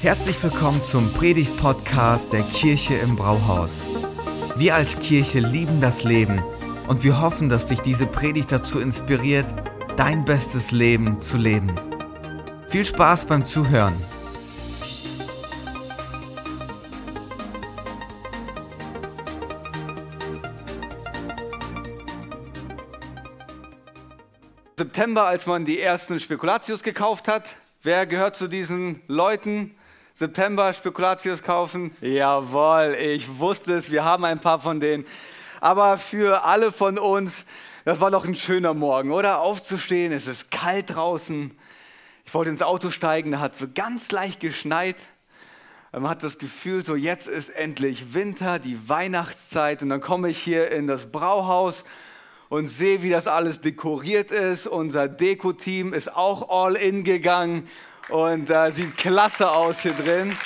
Herzlich willkommen zum Predigt-Podcast der Kirche im Brauhaus. Wir als Kirche lieben das Leben und wir hoffen, dass dich diese Predigt dazu inspiriert, dein bestes Leben zu leben. Viel Spaß beim Zuhören. September, als man die ersten Spekulatius gekauft hat. Wer gehört zu diesen Leuten? September Spekulatius kaufen? Jawohl, ich wusste es, wir haben ein paar von denen. Aber für alle von uns, das war doch ein schöner Morgen, oder? Aufzustehen, es ist kalt draußen. Ich wollte ins Auto steigen, da hat so ganz leicht geschneit. Man hat das Gefühl, so jetzt ist endlich Winter, die Weihnachtszeit und dann komme ich hier in das Brauhaus und sehe, wie das alles dekoriert ist. Unser Deko-Team ist auch all in gegangen und äh, sieht klasse aus hier drin.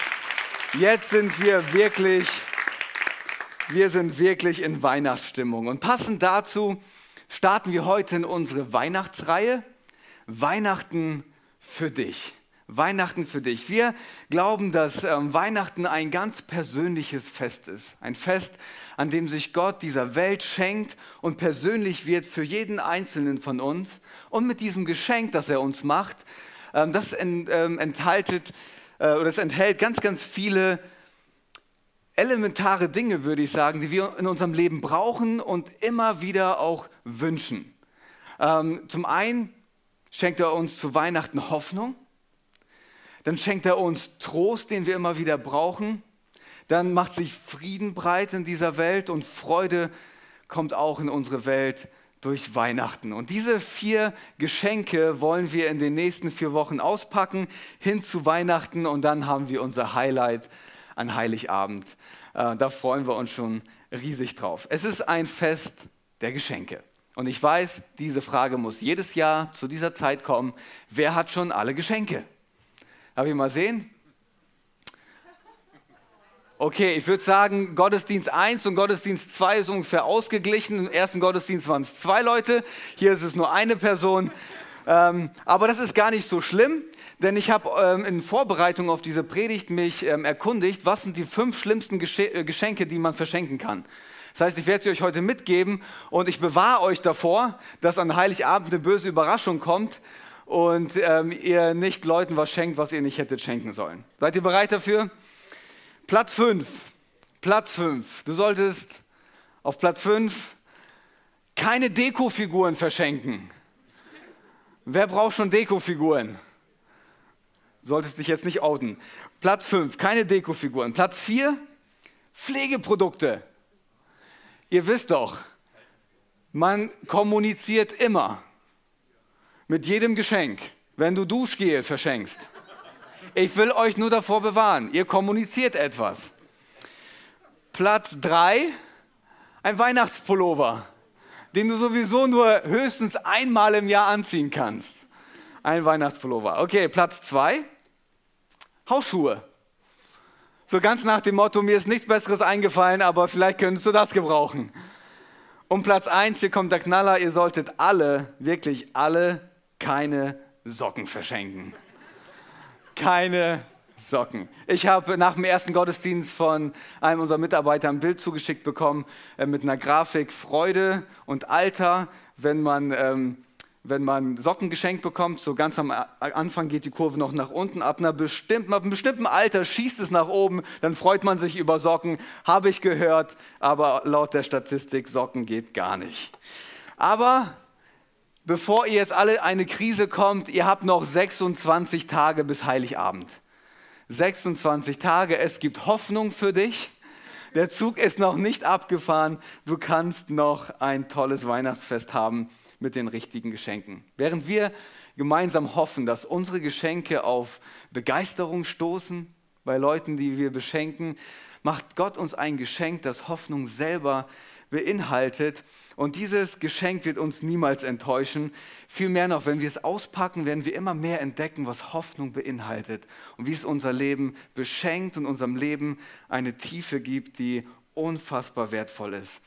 Jetzt sind wir wirklich, wir sind wirklich in Weihnachtsstimmung. Und passend dazu starten wir heute in unsere Weihnachtsreihe. Weihnachten für dich. Weihnachten für dich. Wir glauben, dass ähm, Weihnachten ein ganz persönliches Fest ist. Ein Fest, an dem sich Gott dieser Welt schenkt und persönlich wird für jeden Einzelnen von uns. Und mit diesem Geschenk, das er uns macht, ähm, das ähm, enthaltet äh, oder es enthält ganz, ganz viele elementare Dinge, würde ich sagen, die wir in unserem Leben brauchen und immer wieder auch wünschen. Ähm, zum einen schenkt er uns zu Weihnachten Hoffnung, dann schenkt er uns Trost, den wir immer wieder brauchen, dann macht sich Frieden breit in dieser Welt und Freude kommt auch in unsere Welt durch Weihnachten. Und diese vier Geschenke wollen wir in den nächsten vier Wochen auspacken, hin zu Weihnachten und dann haben wir unser Highlight an Heiligabend. Äh, da freuen wir uns schon riesig drauf. Es ist ein Fest der Geschenke. Und ich weiß, diese Frage muss jedes Jahr zu dieser Zeit kommen. Wer hat schon alle Geschenke? Darf ich mal sehen? Okay, ich würde sagen, Gottesdienst 1 und Gottesdienst 2 ist ungefähr ausgeglichen. Im ersten Gottesdienst waren es zwei Leute, hier ist es nur eine Person. Ähm, aber das ist gar nicht so schlimm, denn ich habe ähm, in Vorbereitung auf diese Predigt mich ähm, erkundigt, was sind die fünf schlimmsten Gesche äh, Geschenke, die man verschenken kann. Das heißt, ich werde sie euch heute mitgeben und ich bewahre euch davor, dass an Heiligabend eine böse Überraschung kommt und ähm, ihr nicht Leuten was schenkt, was ihr nicht hättet schenken sollen. Seid ihr bereit dafür? Platz 5. Platz 5. Du solltest auf Platz 5 keine Dekofiguren verschenken. Wer braucht schon Dekofiguren? Solltest dich jetzt nicht outen. Platz 5, keine Dekofiguren. Platz 4, Pflegeprodukte. Ihr wisst doch, man kommuniziert immer mit jedem Geschenk, wenn du Duschgel verschenkst. Ich will euch nur davor bewahren. Ihr kommuniziert etwas. Platz 3, ein Weihnachtspullover, den du sowieso nur höchstens einmal im Jahr anziehen kannst. Ein Weihnachtspullover. Okay, Platz 2, Hausschuhe. So ganz nach dem Motto, mir ist nichts Besseres eingefallen, aber vielleicht könntest du das gebrauchen. Und Platz 1, hier kommt der Knaller, ihr solltet alle, wirklich alle, keine Socken verschenken keine Socken. Ich habe nach dem ersten Gottesdienst von einem unserer Mitarbeiter ein Bild zugeschickt bekommen äh, mit einer Grafik Freude und Alter, wenn man, ähm, wenn man Socken geschenkt bekommt. So ganz am Anfang geht die Kurve noch nach unten. Ab, einer bestimmten, ab einem bestimmten Alter schießt es nach oben, dann freut man sich über Socken. Habe ich gehört, aber laut der Statistik Socken geht gar nicht. Aber bevor ihr jetzt alle eine Krise kommt, ihr habt noch 26 Tage bis Heiligabend. 26 Tage, es gibt Hoffnung für dich. Der Zug ist noch nicht abgefahren. Du kannst noch ein tolles Weihnachtsfest haben mit den richtigen Geschenken. Während wir gemeinsam hoffen, dass unsere Geschenke auf Begeisterung stoßen bei Leuten, die wir beschenken, macht Gott uns ein Geschenk, das Hoffnung selber beinhaltet. Und dieses Geschenk wird uns niemals enttäuschen. Vielmehr noch, wenn wir es auspacken, werden wir immer mehr entdecken, was Hoffnung beinhaltet und wie es unser Leben beschenkt und unserem Leben eine Tiefe gibt, die unfassbar wertvoll ist.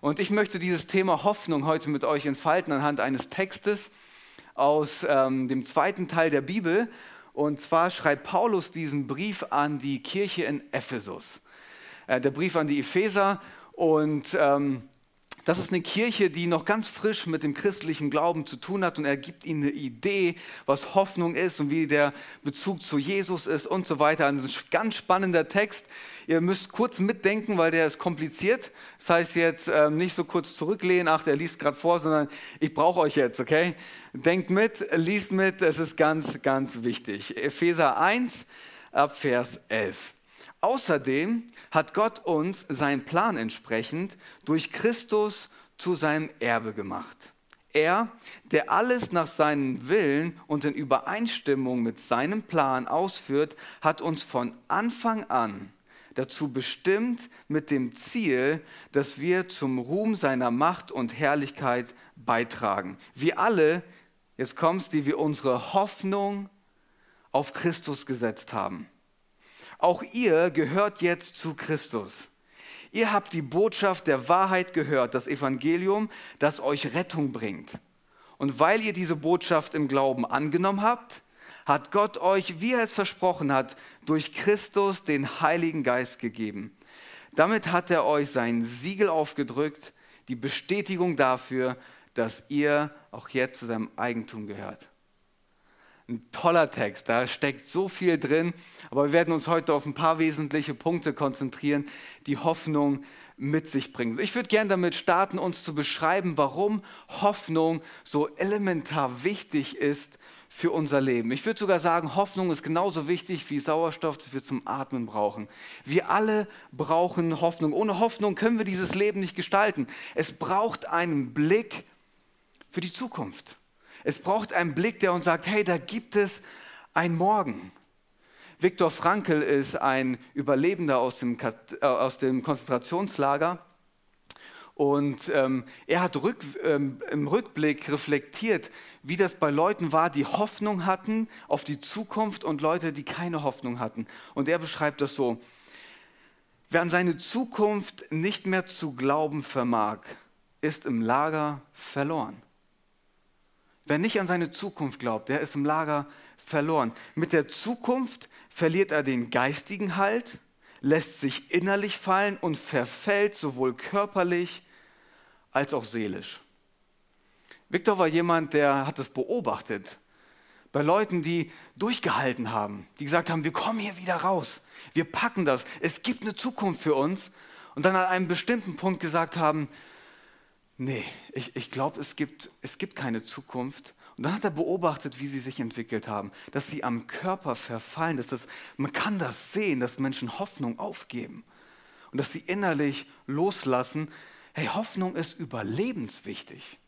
Und ich möchte dieses Thema Hoffnung heute mit euch entfalten anhand eines Textes aus ähm, dem zweiten Teil der Bibel. Und zwar schreibt Paulus diesen Brief an die Kirche in Ephesus. Äh, der Brief an die Epheser. Und ähm, das ist eine Kirche, die noch ganz frisch mit dem christlichen Glauben zu tun hat und er gibt ihnen eine Idee, was Hoffnung ist und wie der Bezug zu Jesus ist und so weiter. Ein ganz spannender Text. Ihr müsst kurz mitdenken, weil der ist kompliziert. Das heißt jetzt äh, nicht so kurz zurücklehnen, ach, der liest gerade vor, sondern ich brauche euch jetzt, okay? Denkt mit, liest mit, es ist ganz, ganz wichtig. Epheser 1 ab Vers 11. Außerdem hat Gott uns seinen Plan entsprechend durch Christus zu seinem Erbe gemacht. Er, der alles nach seinem Willen und in Übereinstimmung mit seinem Plan ausführt, hat uns von Anfang an dazu bestimmt mit dem Ziel, dass wir zum Ruhm seiner Macht und Herrlichkeit beitragen. Wir alle, jetzt kommst, die wir unsere Hoffnung auf Christus gesetzt haben. Auch ihr gehört jetzt zu Christus. Ihr habt die Botschaft der Wahrheit gehört, das Evangelium, das euch Rettung bringt. Und weil ihr diese Botschaft im Glauben angenommen habt, hat Gott euch, wie er es versprochen hat, durch Christus den Heiligen Geist gegeben. Damit hat er euch sein Siegel aufgedrückt, die Bestätigung dafür, dass ihr auch jetzt zu seinem Eigentum gehört ein toller Text, da steckt so viel drin, aber wir werden uns heute auf ein paar wesentliche Punkte konzentrieren, die Hoffnung mit sich bringen. Ich würde gerne damit starten, uns zu beschreiben, warum Hoffnung so elementar wichtig ist für unser Leben. Ich würde sogar sagen, Hoffnung ist genauso wichtig wie Sauerstoff, das wir zum Atmen brauchen. Wir alle brauchen Hoffnung. Ohne Hoffnung können wir dieses Leben nicht gestalten. Es braucht einen Blick für die Zukunft. Es braucht einen Blick, der uns sagt, hey, da gibt es ein Morgen. Viktor Frankl ist ein Überlebender aus dem, äh, aus dem Konzentrationslager. Und ähm, er hat rück, ähm, im Rückblick reflektiert, wie das bei Leuten war, die Hoffnung hatten auf die Zukunft und Leute, die keine Hoffnung hatten. Und er beschreibt das so, wer an seine Zukunft nicht mehr zu glauben vermag, ist im Lager verloren. Wer nicht an seine Zukunft glaubt, der ist im Lager verloren. Mit der Zukunft verliert er den geistigen Halt, lässt sich innerlich fallen und verfällt sowohl körperlich als auch seelisch. Viktor war jemand, der hat es beobachtet. Bei Leuten, die durchgehalten haben, die gesagt haben, wir kommen hier wieder raus, wir packen das, es gibt eine Zukunft für uns. Und dann an einem bestimmten Punkt gesagt haben, nee, ich, ich glaube, es gibt, es gibt keine Zukunft. Und dann hat er beobachtet, wie sie sich entwickelt haben, dass sie am Körper verfallen, dass das, man kann das sehen, dass Menschen Hoffnung aufgeben und dass sie innerlich loslassen. Hey, Hoffnung ist überlebenswichtig.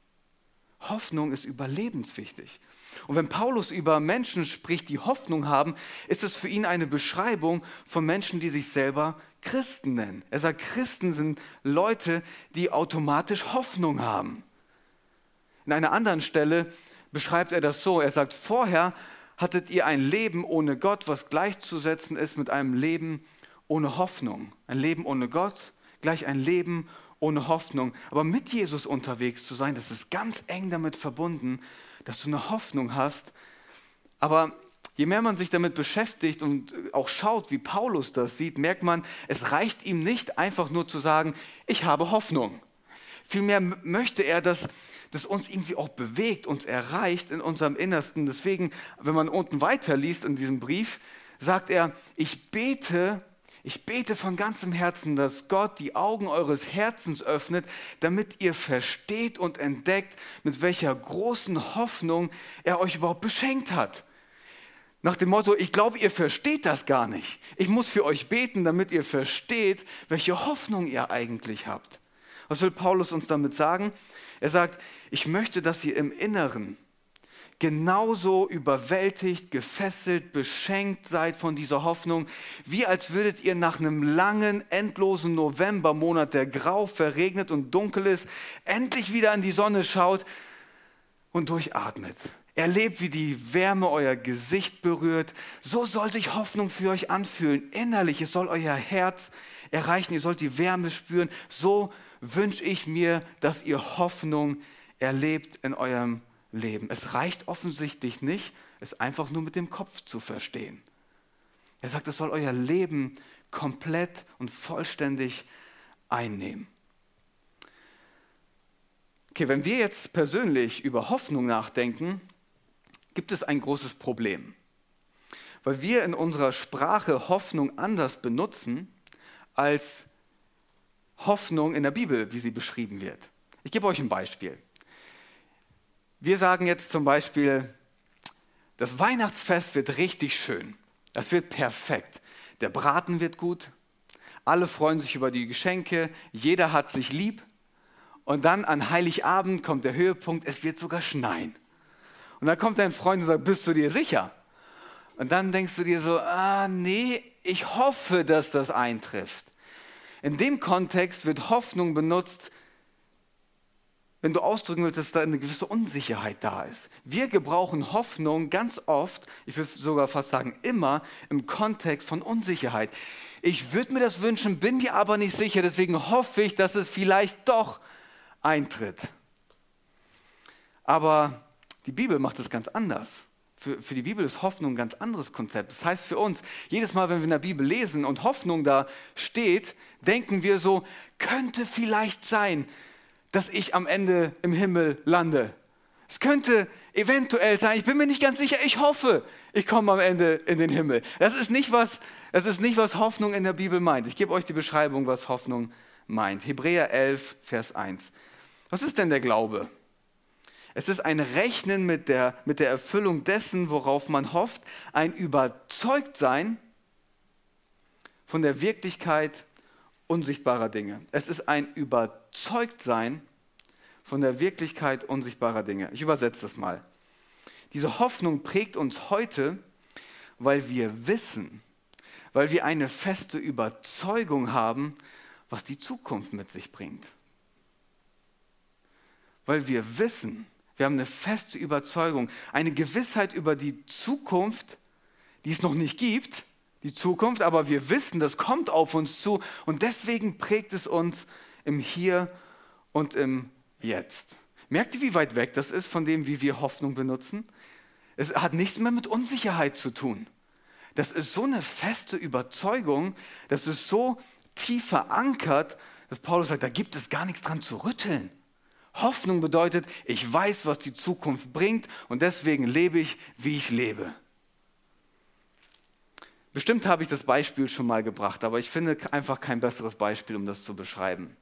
Hoffnung ist überlebenswichtig. Und wenn Paulus über Menschen spricht, die Hoffnung haben, ist es für ihn eine Beschreibung von Menschen, die sich selber Christen nennen. Er sagt, Christen sind Leute, die automatisch Hoffnung haben. In einer anderen Stelle beschreibt er das so. Er sagt, vorher hattet ihr ein Leben ohne Gott, was gleichzusetzen ist mit einem Leben ohne Hoffnung. Ein Leben ohne Gott, gleich ein Leben ohne Hoffnung. Aber mit Jesus unterwegs zu sein, das ist ganz eng damit verbunden, dass du eine Hoffnung hast. Aber je mehr man sich damit beschäftigt und auch schaut, wie Paulus das sieht, merkt man, es reicht ihm nicht einfach nur zu sagen, ich habe Hoffnung. Vielmehr möchte er, dass das uns irgendwie auch bewegt, uns erreicht in unserem Innersten. Deswegen, wenn man unten weiterliest in diesem Brief, sagt er, ich bete, ich bete von ganzem Herzen, dass Gott die Augen eures Herzens öffnet, damit ihr versteht und entdeckt, mit welcher großen Hoffnung er euch überhaupt beschenkt hat. Nach dem Motto, ich glaube, ihr versteht das gar nicht. Ich muss für euch beten, damit ihr versteht, welche Hoffnung ihr eigentlich habt. Was will Paulus uns damit sagen? Er sagt, ich möchte, dass ihr im Inneren genauso überwältigt, gefesselt, beschenkt seid von dieser Hoffnung, wie als würdet ihr nach einem langen, endlosen Novembermonat, der grau, verregnet und dunkel ist, endlich wieder an die Sonne schaut und durchatmet. Erlebt, wie die Wärme euer Gesicht berührt. So soll sich Hoffnung für euch anfühlen. Innerlich, es soll euer Herz erreichen. Ihr sollt die Wärme spüren. So wünsche ich mir, dass ihr Hoffnung erlebt in eurem Leben. Es reicht offensichtlich nicht, es einfach nur mit dem Kopf zu verstehen. Er sagt, es soll euer Leben komplett und vollständig einnehmen. Okay, wenn wir jetzt persönlich über Hoffnung nachdenken, gibt es ein großes Problem. Weil wir in unserer Sprache Hoffnung anders benutzen als Hoffnung in der Bibel, wie sie beschrieben wird. Ich gebe euch ein Beispiel. Wir sagen jetzt zum Beispiel, das Weihnachtsfest wird richtig schön. Das wird perfekt. Der Braten wird gut. Alle freuen sich über die Geschenke. Jeder hat sich lieb. Und dann an Heiligabend kommt der Höhepunkt. Es wird sogar schneien. Und dann kommt dein Freund und sagt, bist du dir sicher? Und dann denkst du dir so, ah nee, ich hoffe, dass das eintrifft. In dem Kontext wird Hoffnung benutzt, wenn du ausdrücken willst, dass da eine gewisse Unsicherheit da ist. Wir gebrauchen Hoffnung ganz oft, ich würde sogar fast sagen immer, im Kontext von Unsicherheit. Ich würde mir das wünschen, bin mir aber nicht sicher, deswegen hoffe ich, dass es vielleicht doch eintritt. Aber die Bibel macht es ganz anders. Für, für, die Bibel ist Hoffnung ein ganz anderes Konzept. Das heißt für uns, jedes Mal, wenn wir in der Bibel lesen und Hoffnung da steht, denken wir so, könnte vielleicht sein, dass ich am Ende im Himmel lande. Es könnte eventuell sein, ich bin mir nicht ganz sicher, ich hoffe, ich komme am Ende in den Himmel. Das ist nicht was, das ist nicht, was Hoffnung in der Bibel meint. Ich gebe euch die Beschreibung, was Hoffnung meint. Hebräer 11, Vers 1. Was ist denn der Glaube? Es ist ein Rechnen mit der, mit der Erfüllung dessen, worauf man hofft, ein Überzeugtsein von der Wirklichkeit unsichtbarer Dinge. Es ist ein Überzeugtsein von der Wirklichkeit unsichtbarer Dinge. Ich übersetze das mal. Diese Hoffnung prägt uns heute, weil wir wissen, weil wir eine feste Überzeugung haben, was die Zukunft mit sich bringt. Weil wir wissen, wir haben eine feste Überzeugung, eine Gewissheit über die Zukunft, die es noch nicht gibt, die Zukunft, aber wir wissen, das kommt auf uns zu und deswegen prägt es uns im Hier und im Jetzt. Merkt ihr, wie weit weg das ist von dem, wie wir Hoffnung benutzen? Es hat nichts mehr mit Unsicherheit zu tun. Das ist so eine feste Überzeugung, das ist so tief verankert, dass Paulus sagt, da gibt es gar nichts dran zu rütteln. Hoffnung bedeutet, ich weiß, was die Zukunft bringt und deswegen lebe ich, wie ich lebe. Bestimmt habe ich das Beispiel schon mal gebracht, aber ich finde einfach kein besseres Beispiel, um das zu beschreiben.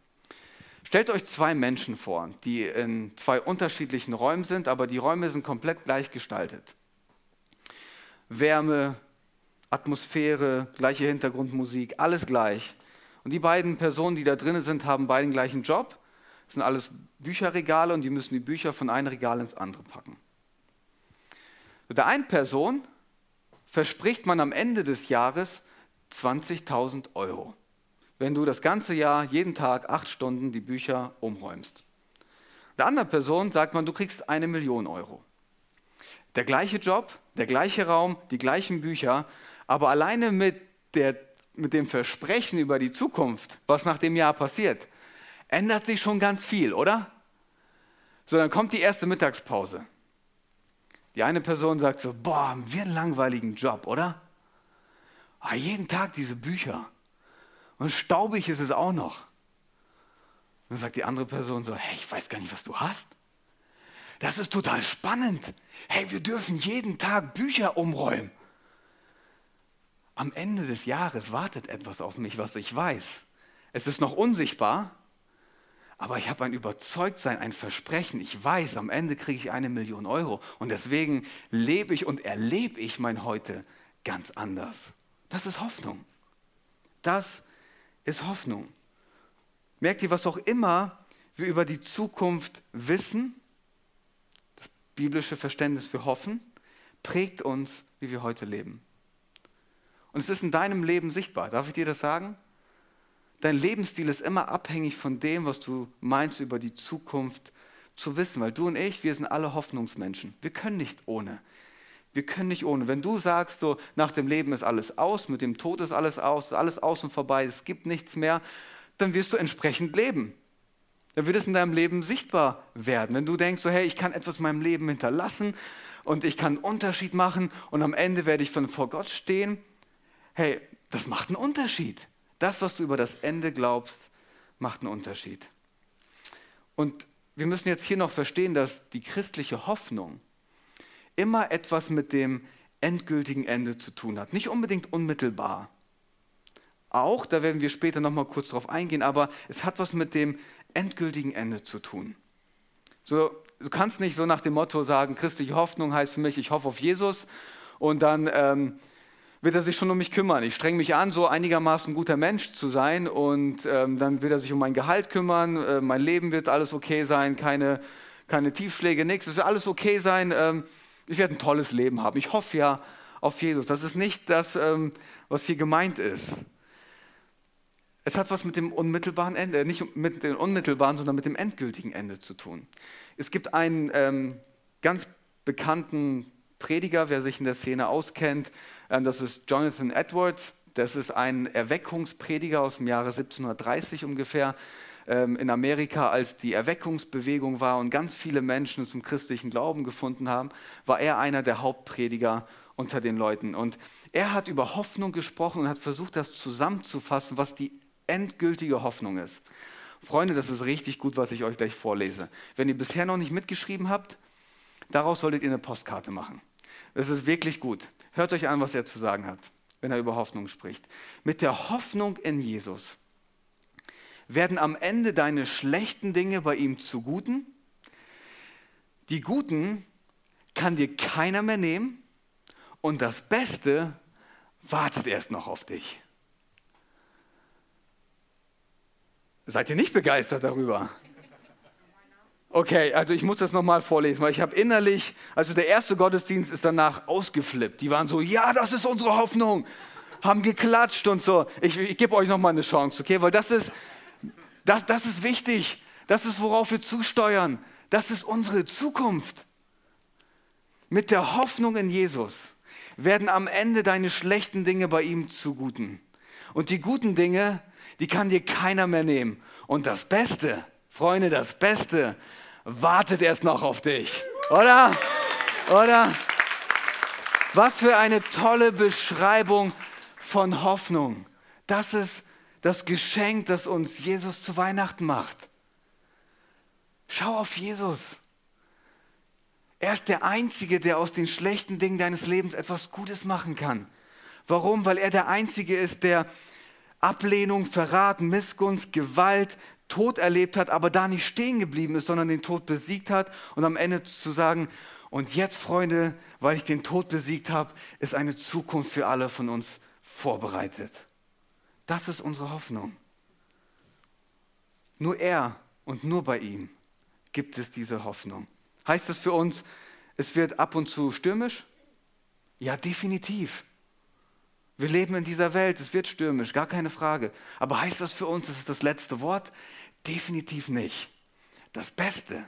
Stellt euch zwei Menschen vor, die in zwei unterschiedlichen Räumen sind, aber die Räume sind komplett gleich gestaltet. Wärme, Atmosphäre, gleiche Hintergrundmusik, alles gleich. Und die beiden Personen, die da drinnen sind, haben beide den gleichen Job. Das sind alles Bücherregale und die müssen die Bücher von einem Regal ins andere packen. Der einen Person verspricht man am Ende des Jahres 20.000 Euro, wenn du das ganze Jahr jeden Tag acht Stunden die Bücher umräumst. Der anderen Person sagt man, du kriegst eine Million Euro. Der gleiche Job, der gleiche Raum, die gleichen Bücher, aber alleine mit, der, mit dem Versprechen über die Zukunft, was nach dem Jahr passiert, ändert sich schon ganz viel, oder? So, dann kommt die erste Mittagspause. Die eine Person sagt so, boah, haben wir einen langweiligen Job, oder? Ah, jeden Tag diese Bücher. Und staubig ist es auch noch. Und dann sagt die andere Person so, hey, ich weiß gar nicht, was du hast. Das ist total spannend. Hey, wir dürfen jeden Tag Bücher umräumen. Am Ende des Jahres wartet etwas auf mich, was ich weiß. Es ist noch unsichtbar, aber ich habe ein Überzeugtsein, ein Versprechen. Ich weiß, am Ende kriege ich eine Million Euro. Und deswegen lebe ich und erlebe ich mein Heute ganz anders. Das ist Hoffnung. Das ist Hoffnung. Merkt ihr, was auch immer wir über die Zukunft wissen, das biblische Verständnis für Hoffen, prägt uns, wie wir heute leben. Und es ist in deinem Leben sichtbar. Darf ich dir das sagen? Dein Lebensstil ist immer abhängig von dem, was du meinst über die Zukunft zu wissen. Weil du und ich, wir sind alle Hoffnungsmenschen. Wir können nicht ohne. Wir können nicht ohne. Wenn du sagst, so nach dem Leben ist alles aus, mit dem Tod ist alles aus, ist alles aus und vorbei, es gibt nichts mehr, dann wirst du entsprechend leben. Dann wird es in deinem Leben sichtbar werden. Wenn du denkst, so, hey, ich kann etwas in meinem Leben hinterlassen, und ich kann einen Unterschied machen und am Ende werde ich von vor Gott stehen. Hey, das macht einen Unterschied. Das, was du über das Ende glaubst, macht einen Unterschied. Und wir müssen jetzt hier noch verstehen, dass die christliche Hoffnung immer etwas mit dem endgültigen Ende zu tun hat. Nicht unbedingt unmittelbar. Auch, da werden wir später nochmal kurz drauf eingehen, aber es hat was mit dem endgültigen Ende zu tun. So, du kannst nicht so nach dem Motto sagen, christliche Hoffnung heißt für mich, ich hoffe auf Jesus und dann ähm, wird er sich schon um mich kümmern. Ich strenge mich an, so einigermaßen guter Mensch zu sein und ähm, dann wird er sich um mein Gehalt kümmern, äh, mein Leben wird alles okay sein, keine, keine Tiefschläge, nichts, es wird alles okay sein. Ähm, ich werde ein tolles Leben haben. Ich hoffe ja auf Jesus. Das ist nicht das, ähm, was hier gemeint ist. Es hat was mit dem unmittelbaren Ende, nicht mit dem unmittelbaren, sondern mit dem endgültigen Ende zu tun. Es gibt einen ähm, ganz bekannten Prediger, wer sich in der Szene auskennt, das ist Jonathan Edwards. Das ist ein Erweckungsprediger aus dem Jahre 1730 ungefähr ähm, in Amerika, als die Erweckungsbewegung war und ganz viele Menschen zum christlichen Glauben gefunden haben, war er einer der Hauptprediger unter den Leuten. Und er hat über Hoffnung gesprochen und hat versucht, das zusammenzufassen, was die endgültige Hoffnung ist. Freunde, das ist richtig gut, was ich euch gleich vorlese. Wenn ihr bisher noch nicht mitgeschrieben habt, daraus solltet ihr eine Postkarte machen. Das ist wirklich gut. Hört euch an, was er zu sagen hat, wenn er über Hoffnung spricht. Mit der Hoffnung in Jesus werden am Ende deine schlechten Dinge bei ihm zu guten. Die guten kann dir keiner mehr nehmen und das Beste wartet erst noch auf dich. Seid ihr nicht begeistert darüber? Okay, also ich muss das nochmal vorlesen, weil ich habe innerlich, also der erste Gottesdienst ist danach ausgeflippt. Die waren so, ja, das ist unsere Hoffnung, haben geklatscht und so. Ich, ich gebe euch nochmal eine Chance, okay? Weil das ist, das, das ist wichtig. Das ist, worauf wir zusteuern. Das ist unsere Zukunft. Mit der Hoffnung in Jesus werden am Ende deine schlechten Dinge bei ihm zu guten. Und die guten Dinge, die kann dir keiner mehr nehmen. Und das Beste, Freunde, das Beste wartet erst noch auf dich. Oder? Oder? Was für eine tolle Beschreibung von Hoffnung. Das ist das Geschenk, das uns Jesus zu Weihnachten macht. Schau auf Jesus. Er ist der Einzige, der aus den schlechten Dingen deines Lebens etwas Gutes machen kann. Warum? Weil er der Einzige ist, der Ablehnung, Verrat, Missgunst, Gewalt, Tod erlebt hat, aber da nicht stehen geblieben ist, sondern den Tod besiegt hat und am Ende zu sagen, und jetzt, Freunde, weil ich den Tod besiegt habe, ist eine Zukunft für alle von uns vorbereitet. Das ist unsere Hoffnung. Nur er und nur bei ihm gibt es diese Hoffnung. Heißt das für uns, es wird ab und zu stürmisch? Ja, definitiv. Wir leben in dieser Welt, es wird stürmisch, gar keine Frage. Aber heißt das für uns, es ist das letzte Wort? Definitiv nicht. Das Beste,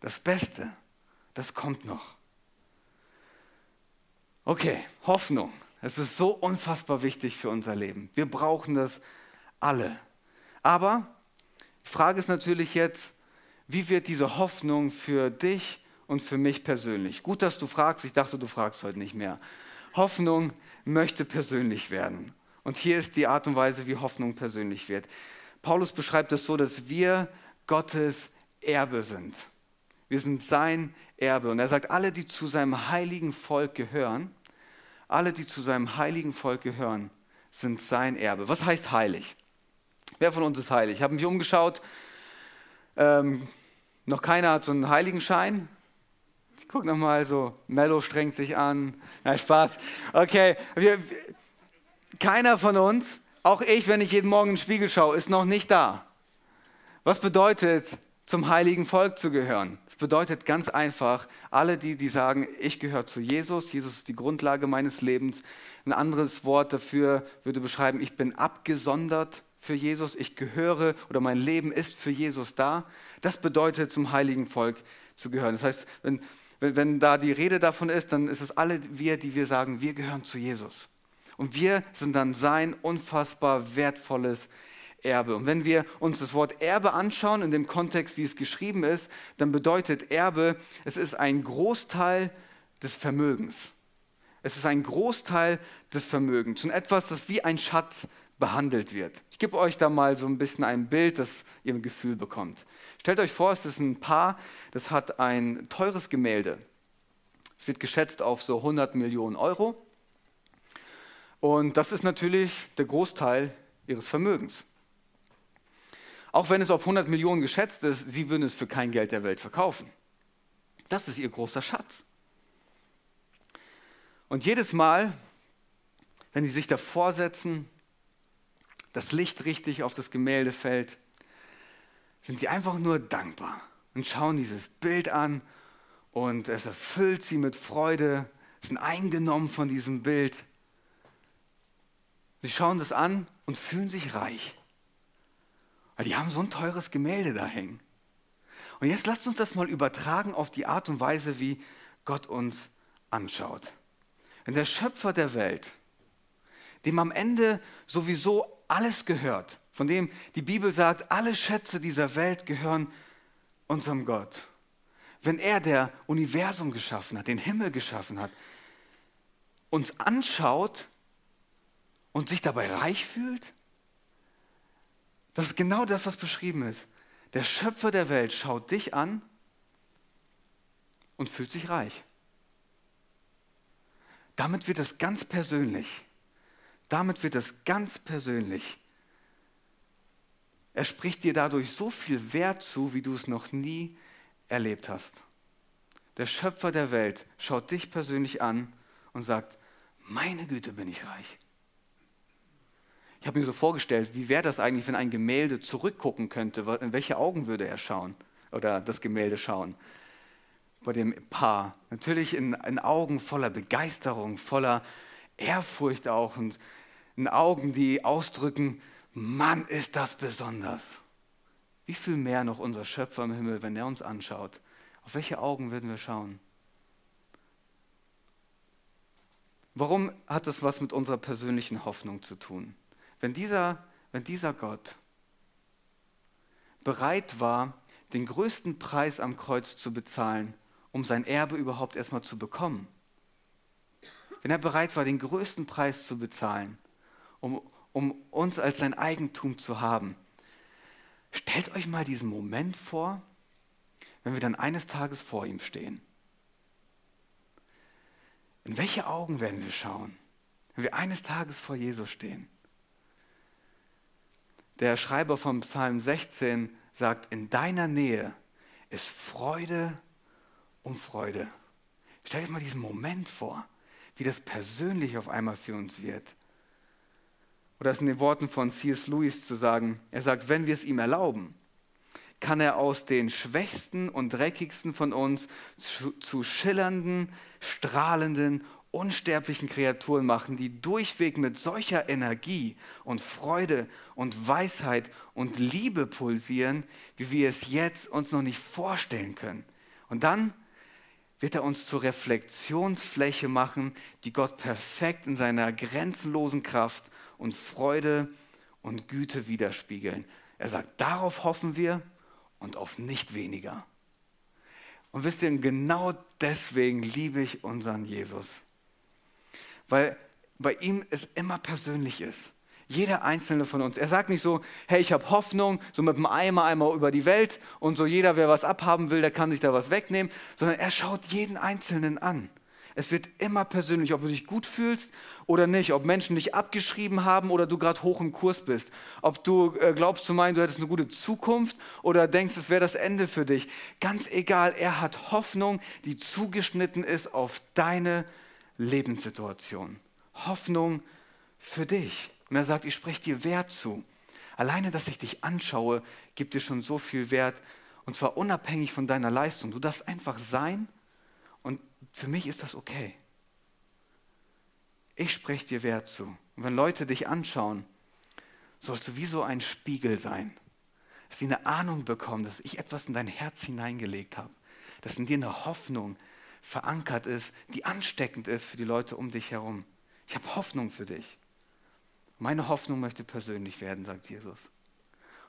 das Beste, das kommt noch. Okay, Hoffnung. Es ist so unfassbar wichtig für unser Leben. Wir brauchen das alle. Aber die Frage ist natürlich jetzt, wie wird diese Hoffnung für dich und für mich persönlich? Gut, dass du fragst. Ich dachte, du fragst heute nicht mehr. Hoffnung möchte persönlich werden. Und hier ist die Art und Weise, wie Hoffnung persönlich wird. Paulus beschreibt es so, dass wir Gottes Erbe sind. Wir sind sein Erbe. Und er sagt, alle, die zu seinem heiligen Volk gehören, alle, die zu seinem heiligen Volk gehören, sind sein Erbe. Was heißt heilig? Wer von uns ist heilig? Ich habe mich umgeschaut. Ähm, noch keiner hat so einen Heiligenschein. Ich gucke nochmal so, Mello strengt sich an. Nein, Spaß. Okay, wir, keiner von uns, auch ich, wenn ich jeden Morgen in den Spiegel schaue, ist noch nicht da. Was bedeutet, zum heiligen Volk zu gehören? Es bedeutet ganz einfach, alle die, die sagen, ich gehöre zu Jesus, Jesus ist die Grundlage meines Lebens. Ein anderes Wort dafür würde beschreiben, ich bin abgesondert für Jesus, ich gehöre oder mein Leben ist für Jesus da. Das bedeutet, zum heiligen Volk zu gehören. Das heißt, wenn, wenn, da die Rede davon ist, dann ist es alle wir, die wir sagen, wir gehören zu Jesus. Und wir sind dann sein unfassbar wertvolles Erbe. Und wenn wir uns das Wort Erbe anschauen, in dem Kontext, wie es geschrieben ist, dann bedeutet Erbe, es ist ein Großteil des Vermögens. Es ist ein Großteil des Vermögens und etwas, das wie ein Schatz behandelt wird. Ich gebe euch da mal so ein bisschen ein Bild, dass ihr ein Gefühl bekommt. Stellt euch vor, es ist ein Paar, das hat ein teures Gemälde. Es wird geschätzt auf so 100 Millionen Euro. Und das ist natürlich der Großteil ihres Vermögens. Auch wenn es auf 100 Millionen geschätzt ist, sie würden es für kein Geld der Welt verkaufen. Das ist ihr großer Schatz. Und jedes Mal, wenn sie sich davor setzen, das Licht richtig auf das Gemälde fällt, sind sie einfach nur dankbar und schauen dieses Bild an und es erfüllt sie mit Freude, sind eingenommen von diesem Bild. Sie schauen das an und fühlen sich reich. Weil die haben so ein teures Gemälde da hängen. Und jetzt lasst uns das mal übertragen auf die Art und Weise, wie Gott uns anschaut. Wenn der Schöpfer der Welt, dem am Ende sowieso alles gehört, von dem die Bibel sagt, alle Schätze dieser Welt gehören unserem Gott. Wenn er, der Universum geschaffen hat, den Himmel geschaffen hat, uns anschaut und sich dabei reich fühlt, das ist genau das, was beschrieben ist. Der Schöpfer der Welt schaut dich an und fühlt sich reich. Damit wird es ganz persönlich. Damit wird es ganz persönlich. Er spricht dir dadurch so viel Wert zu, wie du es noch nie erlebt hast. Der Schöpfer der Welt schaut dich persönlich an und sagt, meine Güte bin ich reich. Ich habe mir so vorgestellt, wie wäre das eigentlich, wenn ein Gemälde zurückgucken könnte? In welche Augen würde er schauen oder das Gemälde schauen? Bei dem Paar. Natürlich in, in Augen voller Begeisterung, voller Ehrfurcht auch und in Augen, die ausdrücken, Mann, ist das besonders. Wie viel mehr noch unser Schöpfer im Himmel, wenn er uns anschaut? Auf welche Augen würden wir schauen? Warum hat das was mit unserer persönlichen Hoffnung zu tun? Wenn dieser, wenn dieser Gott bereit war, den größten Preis am Kreuz zu bezahlen, um sein Erbe überhaupt erstmal zu bekommen, wenn er bereit war, den größten Preis zu bezahlen, um, um uns als sein Eigentum zu haben, stellt euch mal diesen Moment vor, wenn wir dann eines Tages vor ihm stehen. In welche Augen werden wir schauen, wenn wir eines Tages vor Jesus stehen? Der Schreiber vom Psalm 16 sagt, in deiner Nähe ist Freude um Freude. Stell dir mal diesen Moment vor, wie das persönlich auf einmal für uns wird. Oder es in den Worten von C.S. Lewis zu sagen, er sagt, wenn wir es ihm erlauben, kann er aus den schwächsten und dreckigsten von uns zu, zu schillernden, strahlenden unsterblichen Kreaturen machen, die durchweg mit solcher Energie und Freude und Weisheit und Liebe pulsieren, wie wir es jetzt uns noch nicht vorstellen können. Und dann wird er uns zur Reflexionsfläche machen, die Gott perfekt in seiner grenzenlosen Kraft und Freude und Güte widerspiegeln. Er sagt, darauf hoffen wir und auf nicht weniger. Und wisst ihr, genau deswegen liebe ich unseren Jesus weil bei ihm es immer persönlich ist. Jeder einzelne von uns. Er sagt nicht so, hey, ich habe Hoffnung, so mit dem Eimer einmal über die Welt und so jeder, wer was abhaben will, der kann sich da was wegnehmen, sondern er schaut jeden Einzelnen an. Es wird immer persönlich, ob du dich gut fühlst oder nicht, ob Menschen dich abgeschrieben haben oder du gerade hoch im Kurs bist, ob du äh, glaubst zu meinen, du hättest eine gute Zukunft oder denkst, es wäre das Ende für dich. Ganz egal, er hat Hoffnung, die zugeschnitten ist auf deine Lebenssituation. Hoffnung für dich. Und er sagt, ich spreche dir Wert zu. Alleine, dass ich dich anschaue, gibt dir schon so viel Wert. Und zwar unabhängig von deiner Leistung. Du darfst einfach sein und für mich ist das okay. Ich spreche dir Wert zu. Und wenn Leute dich anschauen, sollst du wie so ein Spiegel sein. Dass sie eine Ahnung bekommen, dass ich etwas in dein Herz hineingelegt habe. Dass in dir eine Hoffnung verankert ist, die ansteckend ist für die Leute um dich herum. Ich habe Hoffnung für dich. Meine Hoffnung möchte persönlich werden, sagt Jesus.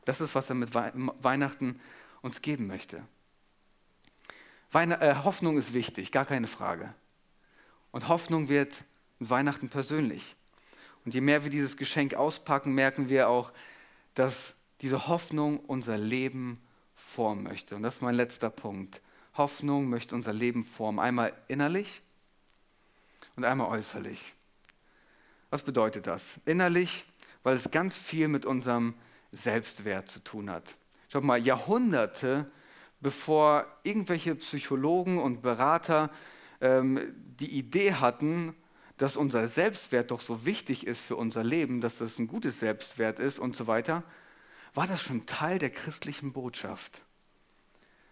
Das ist, was er mit Weihnachten uns geben möchte. Weihn äh, Hoffnung ist wichtig, gar keine Frage. Und Hoffnung wird mit Weihnachten persönlich. Und je mehr wir dieses Geschenk auspacken, merken wir auch, dass diese Hoffnung unser Leben formen möchte. Und das ist mein letzter Punkt. Hoffnung möchte unser Leben formen. Einmal innerlich und einmal äußerlich. Was bedeutet das? Innerlich, weil es ganz viel mit unserem Selbstwert zu tun hat. Schau mal, Jahrhunderte bevor irgendwelche Psychologen und Berater ähm, die Idee hatten, dass unser Selbstwert doch so wichtig ist für unser Leben, dass das ein gutes Selbstwert ist und so weiter, war das schon Teil der christlichen Botschaft.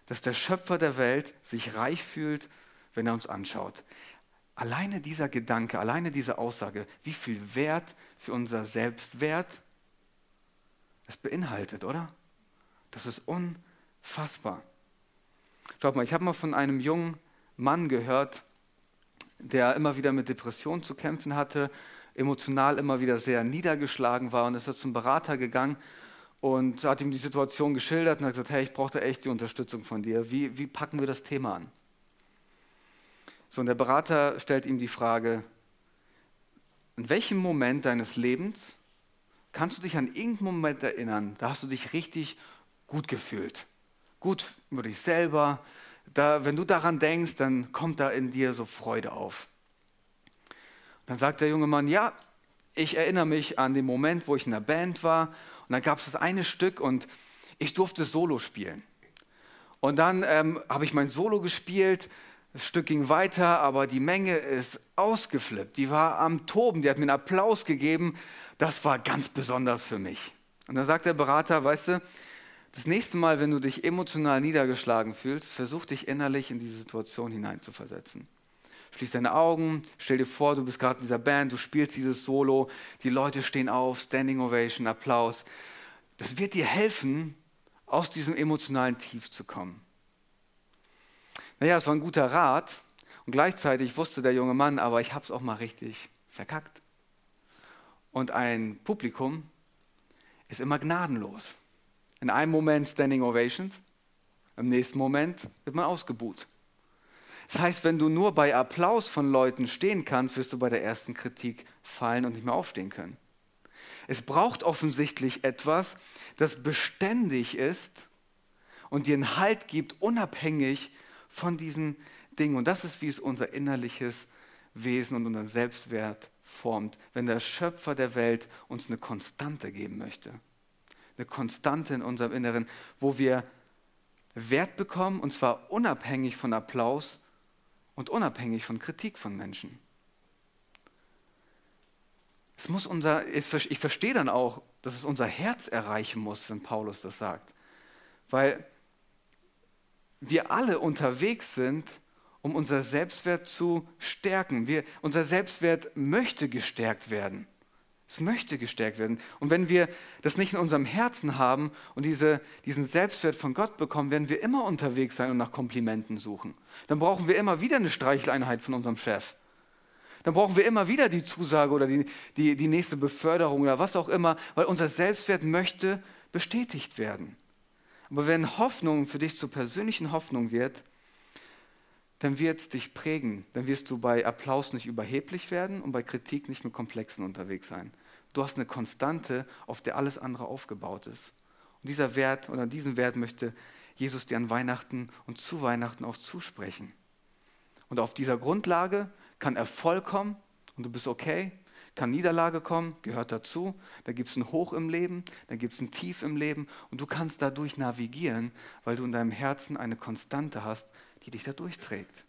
Dass der Schöpfer der Welt sich reich fühlt, wenn er uns anschaut. Alleine dieser Gedanke, alleine diese Aussage, wie viel Wert für unser Selbstwert es beinhaltet, oder? Das ist unfassbar. Schaut mal, ich habe mal von einem jungen Mann gehört, der immer wieder mit Depressionen zu kämpfen hatte, emotional immer wieder sehr niedergeschlagen war und ist er zum Berater gegangen und hat ihm die Situation geschildert und hat gesagt, hey, ich brauchte echt die Unterstützung von dir. Wie, wie packen wir das Thema an? So, und der Berater stellt ihm die Frage, in welchem Moment deines Lebens kannst du dich an irgendeinen Moment erinnern, da hast du dich richtig gut gefühlt? Gut über dich selber. Da, wenn du daran denkst, dann kommt da in dir so Freude auf. Dann sagt der junge Mann, ja, ich erinnere mich an den Moment, wo ich in der Band war und dann gab es das eine Stück und ich durfte Solo spielen. Und dann ähm, habe ich mein Solo gespielt das Stück ging weiter, aber die Menge ist ausgeflippt. Die war am Toben, die hat mir einen Applaus gegeben. Das war ganz besonders für mich. Und dann sagt der Berater, weißt du, das nächste Mal, wenn du dich emotional niedergeschlagen fühlst, versuch dich innerlich in diese Situation hineinzuversetzen. Schließ deine Augen, stell dir vor, du bist gerade in dieser Band, du spielst dieses Solo, die Leute stehen auf, Standing Ovation, Applaus. Das wird dir helfen, aus diesem emotionalen Tief zu kommen. Naja, es war ein guter Rat und gleichzeitig wusste der junge Mann, aber ich habe es auch mal richtig verkackt. Und ein Publikum ist immer gnadenlos. In einem Moment Standing Ovations, im nächsten Moment wird man ausgebuht. Das heißt, wenn du nur bei Applaus von Leuten stehen kannst, wirst du bei der ersten Kritik fallen und nicht mehr aufstehen können. Es braucht offensichtlich etwas, das beständig ist und dir einen Halt gibt, unabhängig von diesen Dingen. Und das ist, wie es unser innerliches Wesen und unser Selbstwert formt, wenn der Schöpfer der Welt uns eine Konstante geben möchte. Eine Konstante in unserem Inneren, wo wir Wert bekommen, und zwar unabhängig von Applaus und unabhängig von Kritik von Menschen. Es muss unser, ich verstehe dann auch, dass es unser Herz erreichen muss, wenn Paulus das sagt. Weil wir alle unterwegs sind, um unser Selbstwert zu stärken. Wir, unser Selbstwert möchte gestärkt werden. Es möchte gestärkt werden. Und wenn wir das nicht in unserem Herzen haben und diese, diesen Selbstwert von Gott bekommen, werden wir immer unterwegs sein und nach Komplimenten suchen. Dann brauchen wir immer wieder eine Streicheleinheit von unserem Chef. Dann brauchen wir immer wieder die Zusage oder die, die, die nächste Beförderung oder was auch immer, weil unser Selbstwert möchte bestätigt werden. Aber wenn Hoffnung für dich zur persönlichen Hoffnung wird, dann wird es dich prägen. Dann wirst du bei Applaus nicht überheblich werden und bei Kritik nicht mit Komplexen unterwegs sein. Du hast eine Konstante, auf der alles andere aufgebaut ist. Und dieser Wert oder diesen Wert möchte Jesus dir an Weihnachten und zu Weihnachten auch zusprechen. Und auf dieser Grundlage kann Erfolg kommen und du bist okay kann Niederlage kommen, gehört dazu. Da gibt es ein Hoch im Leben, da gibt es ein Tief im Leben und du kannst dadurch navigieren, weil du in deinem Herzen eine Konstante hast, die dich da durchträgt.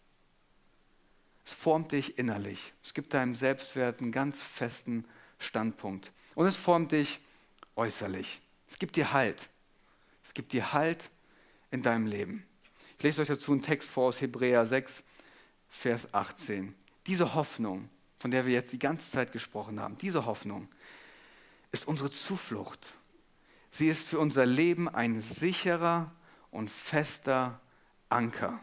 Es formt dich innerlich. Es gibt deinem Selbstwert einen ganz festen Standpunkt. Und es formt dich äußerlich. Es gibt dir Halt. Es gibt dir Halt in deinem Leben. Ich lese euch dazu einen Text vor aus Hebräer 6, Vers 18. Diese Hoffnung, von der wir jetzt die ganze Zeit gesprochen haben, diese Hoffnung, ist unsere Zuflucht. Sie ist für unser Leben ein sicherer und fester Anker.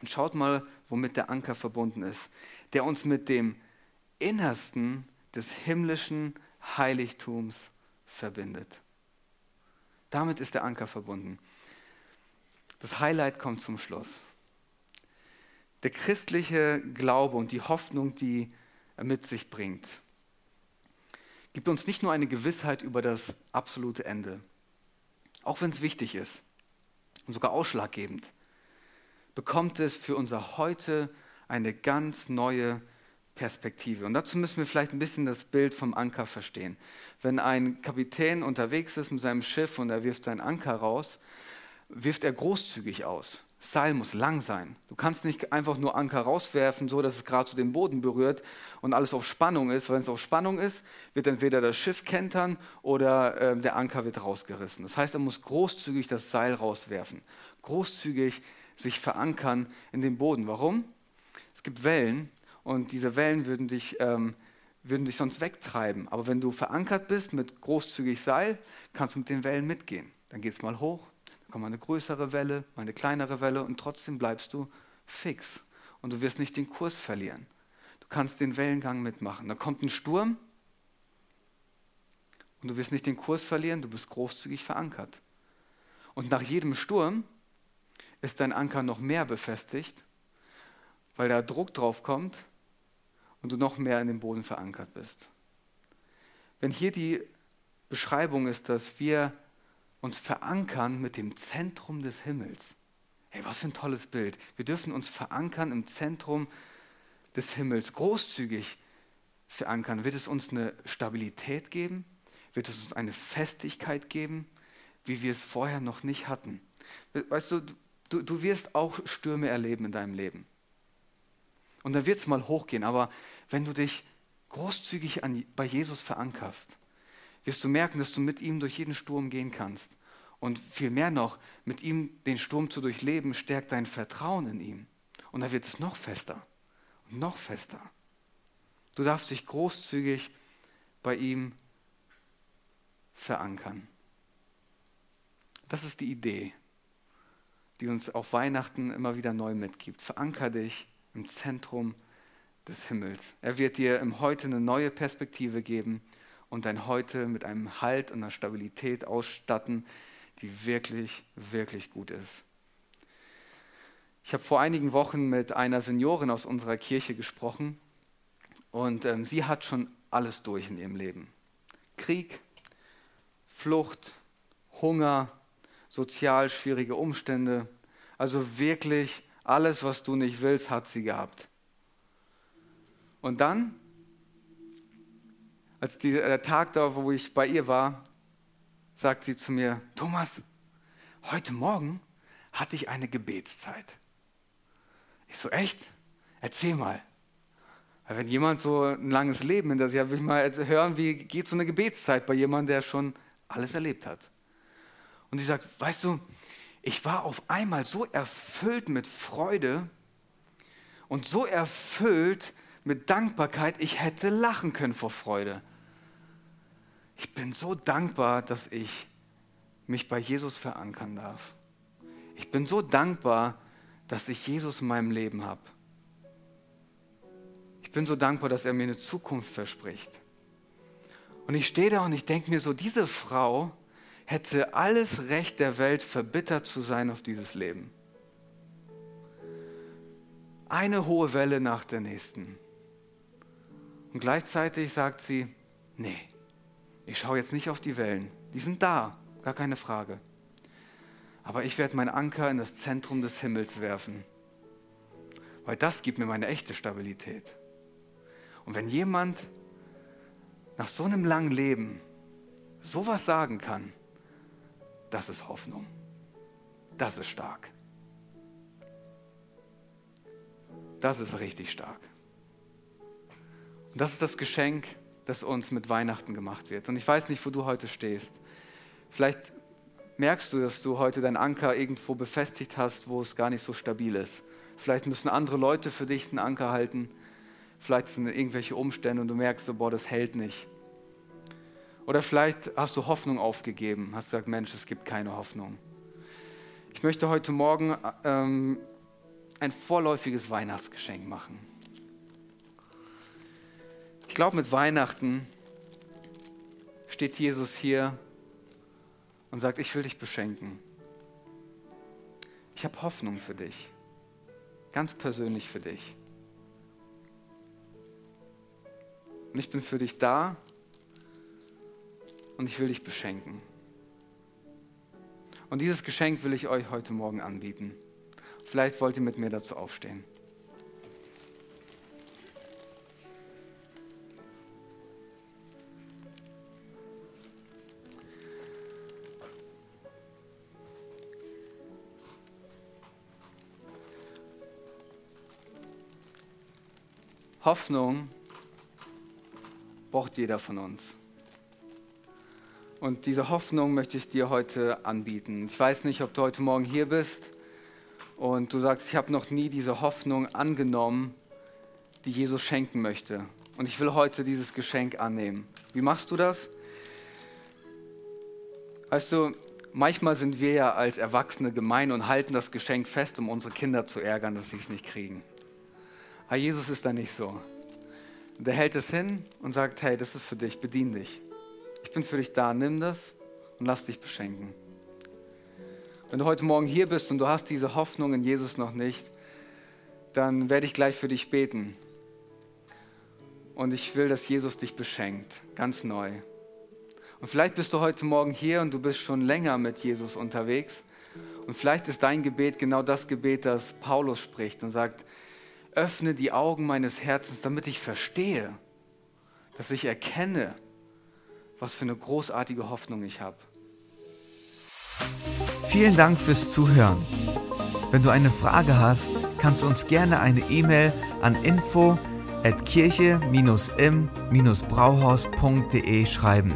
Und schaut mal, womit der Anker verbunden ist, der uns mit dem Innersten des himmlischen Heiligtums verbindet. Damit ist der Anker verbunden. Das Highlight kommt zum Schluss. Der christliche Glaube und die Hoffnung, die er mit sich bringt, gibt uns nicht nur eine Gewissheit über das absolute Ende, auch wenn es wichtig ist und sogar ausschlaggebend, bekommt es für unser Heute eine ganz neue Perspektive. Und dazu müssen wir vielleicht ein bisschen das Bild vom Anker verstehen. Wenn ein Kapitän unterwegs ist mit seinem Schiff und er wirft seinen Anker raus, wirft er großzügig aus. Das Seil muss lang sein. Du kannst nicht einfach nur Anker rauswerfen, so dass es gerade zu dem Boden berührt und alles auf Spannung ist. Wenn es auf Spannung ist, wird entweder das Schiff kentern oder äh, der Anker wird rausgerissen. Das heißt, er muss großzügig das Seil rauswerfen. Großzügig sich verankern in den Boden. Warum? Es gibt Wellen und diese Wellen würden dich, ähm, würden dich sonst wegtreiben. Aber wenn du verankert bist mit großzügig Seil, kannst du mit den Wellen mitgehen. Dann geht es mal hoch, kommt mal eine größere Welle, mal eine kleinere Welle und trotzdem bleibst du fix. Und du wirst nicht den Kurs verlieren. Du kannst den Wellengang mitmachen. Da kommt ein Sturm und du wirst nicht den Kurs verlieren, du bist großzügig verankert. Und nach jedem Sturm ist dein Anker noch mehr befestigt, weil da Druck drauf kommt und du noch mehr in den Boden verankert bist. Wenn hier die Beschreibung ist, dass wir uns verankern mit dem Zentrum des Himmels. Hey, was für ein tolles Bild. Wir dürfen uns verankern im Zentrum des Himmels, großzügig verankern. Wird es uns eine Stabilität geben? Wird es uns eine Festigkeit geben, wie wir es vorher noch nicht hatten? Weißt du, du, du wirst auch Stürme erleben in deinem Leben. Und da wird es mal hochgehen, aber wenn du dich großzügig an, bei Jesus verankerst, wirst du merken, dass du mit ihm durch jeden Sturm gehen kannst. Und viel mehr noch, mit ihm den Sturm zu durchleben, stärkt dein Vertrauen in ihm. Und da wird es noch fester und noch fester. Du darfst dich großzügig bei ihm verankern. Das ist die Idee, die uns auf Weihnachten immer wieder neu mitgibt. Veranker dich im Zentrum des Himmels. Er wird dir im Heute eine neue Perspektive geben und dein Heute mit einem Halt und einer Stabilität ausstatten, die wirklich, wirklich gut ist. Ich habe vor einigen Wochen mit einer Seniorin aus unserer Kirche gesprochen und ähm, sie hat schon alles durch in ihrem Leben. Krieg, Flucht, Hunger, sozial schwierige Umstände, also wirklich alles, was du nicht willst, hat sie gehabt. Und dann als die, der Tag da, wo ich bei ihr war, sagt sie zu mir, Thomas, heute Morgen hatte ich eine Gebetszeit. Ich so, echt? Erzähl mal. Weil wenn jemand so ein langes Leben hinter sich hat, will ich mal hören, wie geht so eine Gebetszeit bei jemandem, der schon alles erlebt hat. Und sie sagt, weißt du, ich war auf einmal so erfüllt mit Freude und so erfüllt mit Dankbarkeit, ich hätte lachen können vor Freude. Ich bin so dankbar, dass ich mich bei Jesus verankern darf. Ich bin so dankbar, dass ich Jesus in meinem Leben habe. Ich bin so dankbar, dass er mir eine Zukunft verspricht. Und ich stehe da und ich denke mir so, diese Frau hätte alles Recht der Welt, verbittert zu sein auf dieses Leben. Eine hohe Welle nach der nächsten. Und gleichzeitig sagt sie, nee, ich schaue jetzt nicht auf die Wellen. Die sind da, gar keine Frage. Aber ich werde meinen Anker in das Zentrum des Himmels werfen. Weil das gibt mir meine echte Stabilität. Und wenn jemand nach so einem langen Leben sowas sagen kann, das ist Hoffnung. Das ist stark. Das ist richtig stark. Und das ist das Geschenk, das uns mit Weihnachten gemacht wird. Und ich weiß nicht, wo du heute stehst. Vielleicht merkst du, dass du heute deinen Anker irgendwo befestigt hast, wo es gar nicht so stabil ist. Vielleicht müssen andere Leute für dich einen Anker halten. Vielleicht sind irgendwelche Umstände und du merkst so, boah, das hält nicht. Oder vielleicht hast du Hoffnung aufgegeben, hast gesagt, Mensch, es gibt keine Hoffnung. Ich möchte heute Morgen ähm, ein vorläufiges Weihnachtsgeschenk machen. Ich glaube, mit Weihnachten steht Jesus hier und sagt, ich will dich beschenken. Ich habe Hoffnung für dich, ganz persönlich für dich. Und ich bin für dich da und ich will dich beschenken. Und dieses Geschenk will ich euch heute Morgen anbieten. Vielleicht wollt ihr mit mir dazu aufstehen. Hoffnung braucht jeder von uns. Und diese Hoffnung möchte ich dir heute anbieten. Ich weiß nicht, ob du heute Morgen hier bist und du sagst, ich habe noch nie diese Hoffnung angenommen, die Jesus schenken möchte. Und ich will heute dieses Geschenk annehmen. Wie machst du das? Weißt du, manchmal sind wir ja als Erwachsene gemein und halten das Geschenk fest, um unsere Kinder zu ärgern, dass sie es nicht kriegen. Aber Jesus ist da nicht so. Der hält es hin und sagt, hey, das ist für dich, bedien dich. Ich bin für dich da, nimm das und lass dich beschenken. Wenn du heute Morgen hier bist und du hast diese Hoffnung in Jesus noch nicht, dann werde ich gleich für dich beten. Und ich will, dass Jesus dich beschenkt, ganz neu. Und vielleicht bist du heute Morgen hier und du bist schon länger mit Jesus unterwegs. Und vielleicht ist dein Gebet genau das Gebet, das Paulus spricht und sagt, öffne die Augen meines Herzens, damit ich verstehe, dass ich erkenne, was für eine großartige Hoffnung ich habe. Vielen Dank fürs Zuhören. Wenn du eine Frage hast, kannst du uns gerne eine E-Mail an info at kirche-im-brauhaus.de schreiben.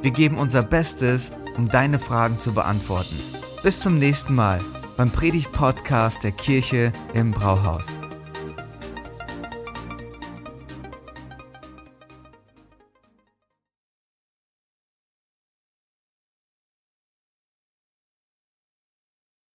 Wir geben unser Bestes, um deine Fragen zu beantworten. Bis zum nächsten Mal beim Predigt-Podcast der Kirche im Brauhaus.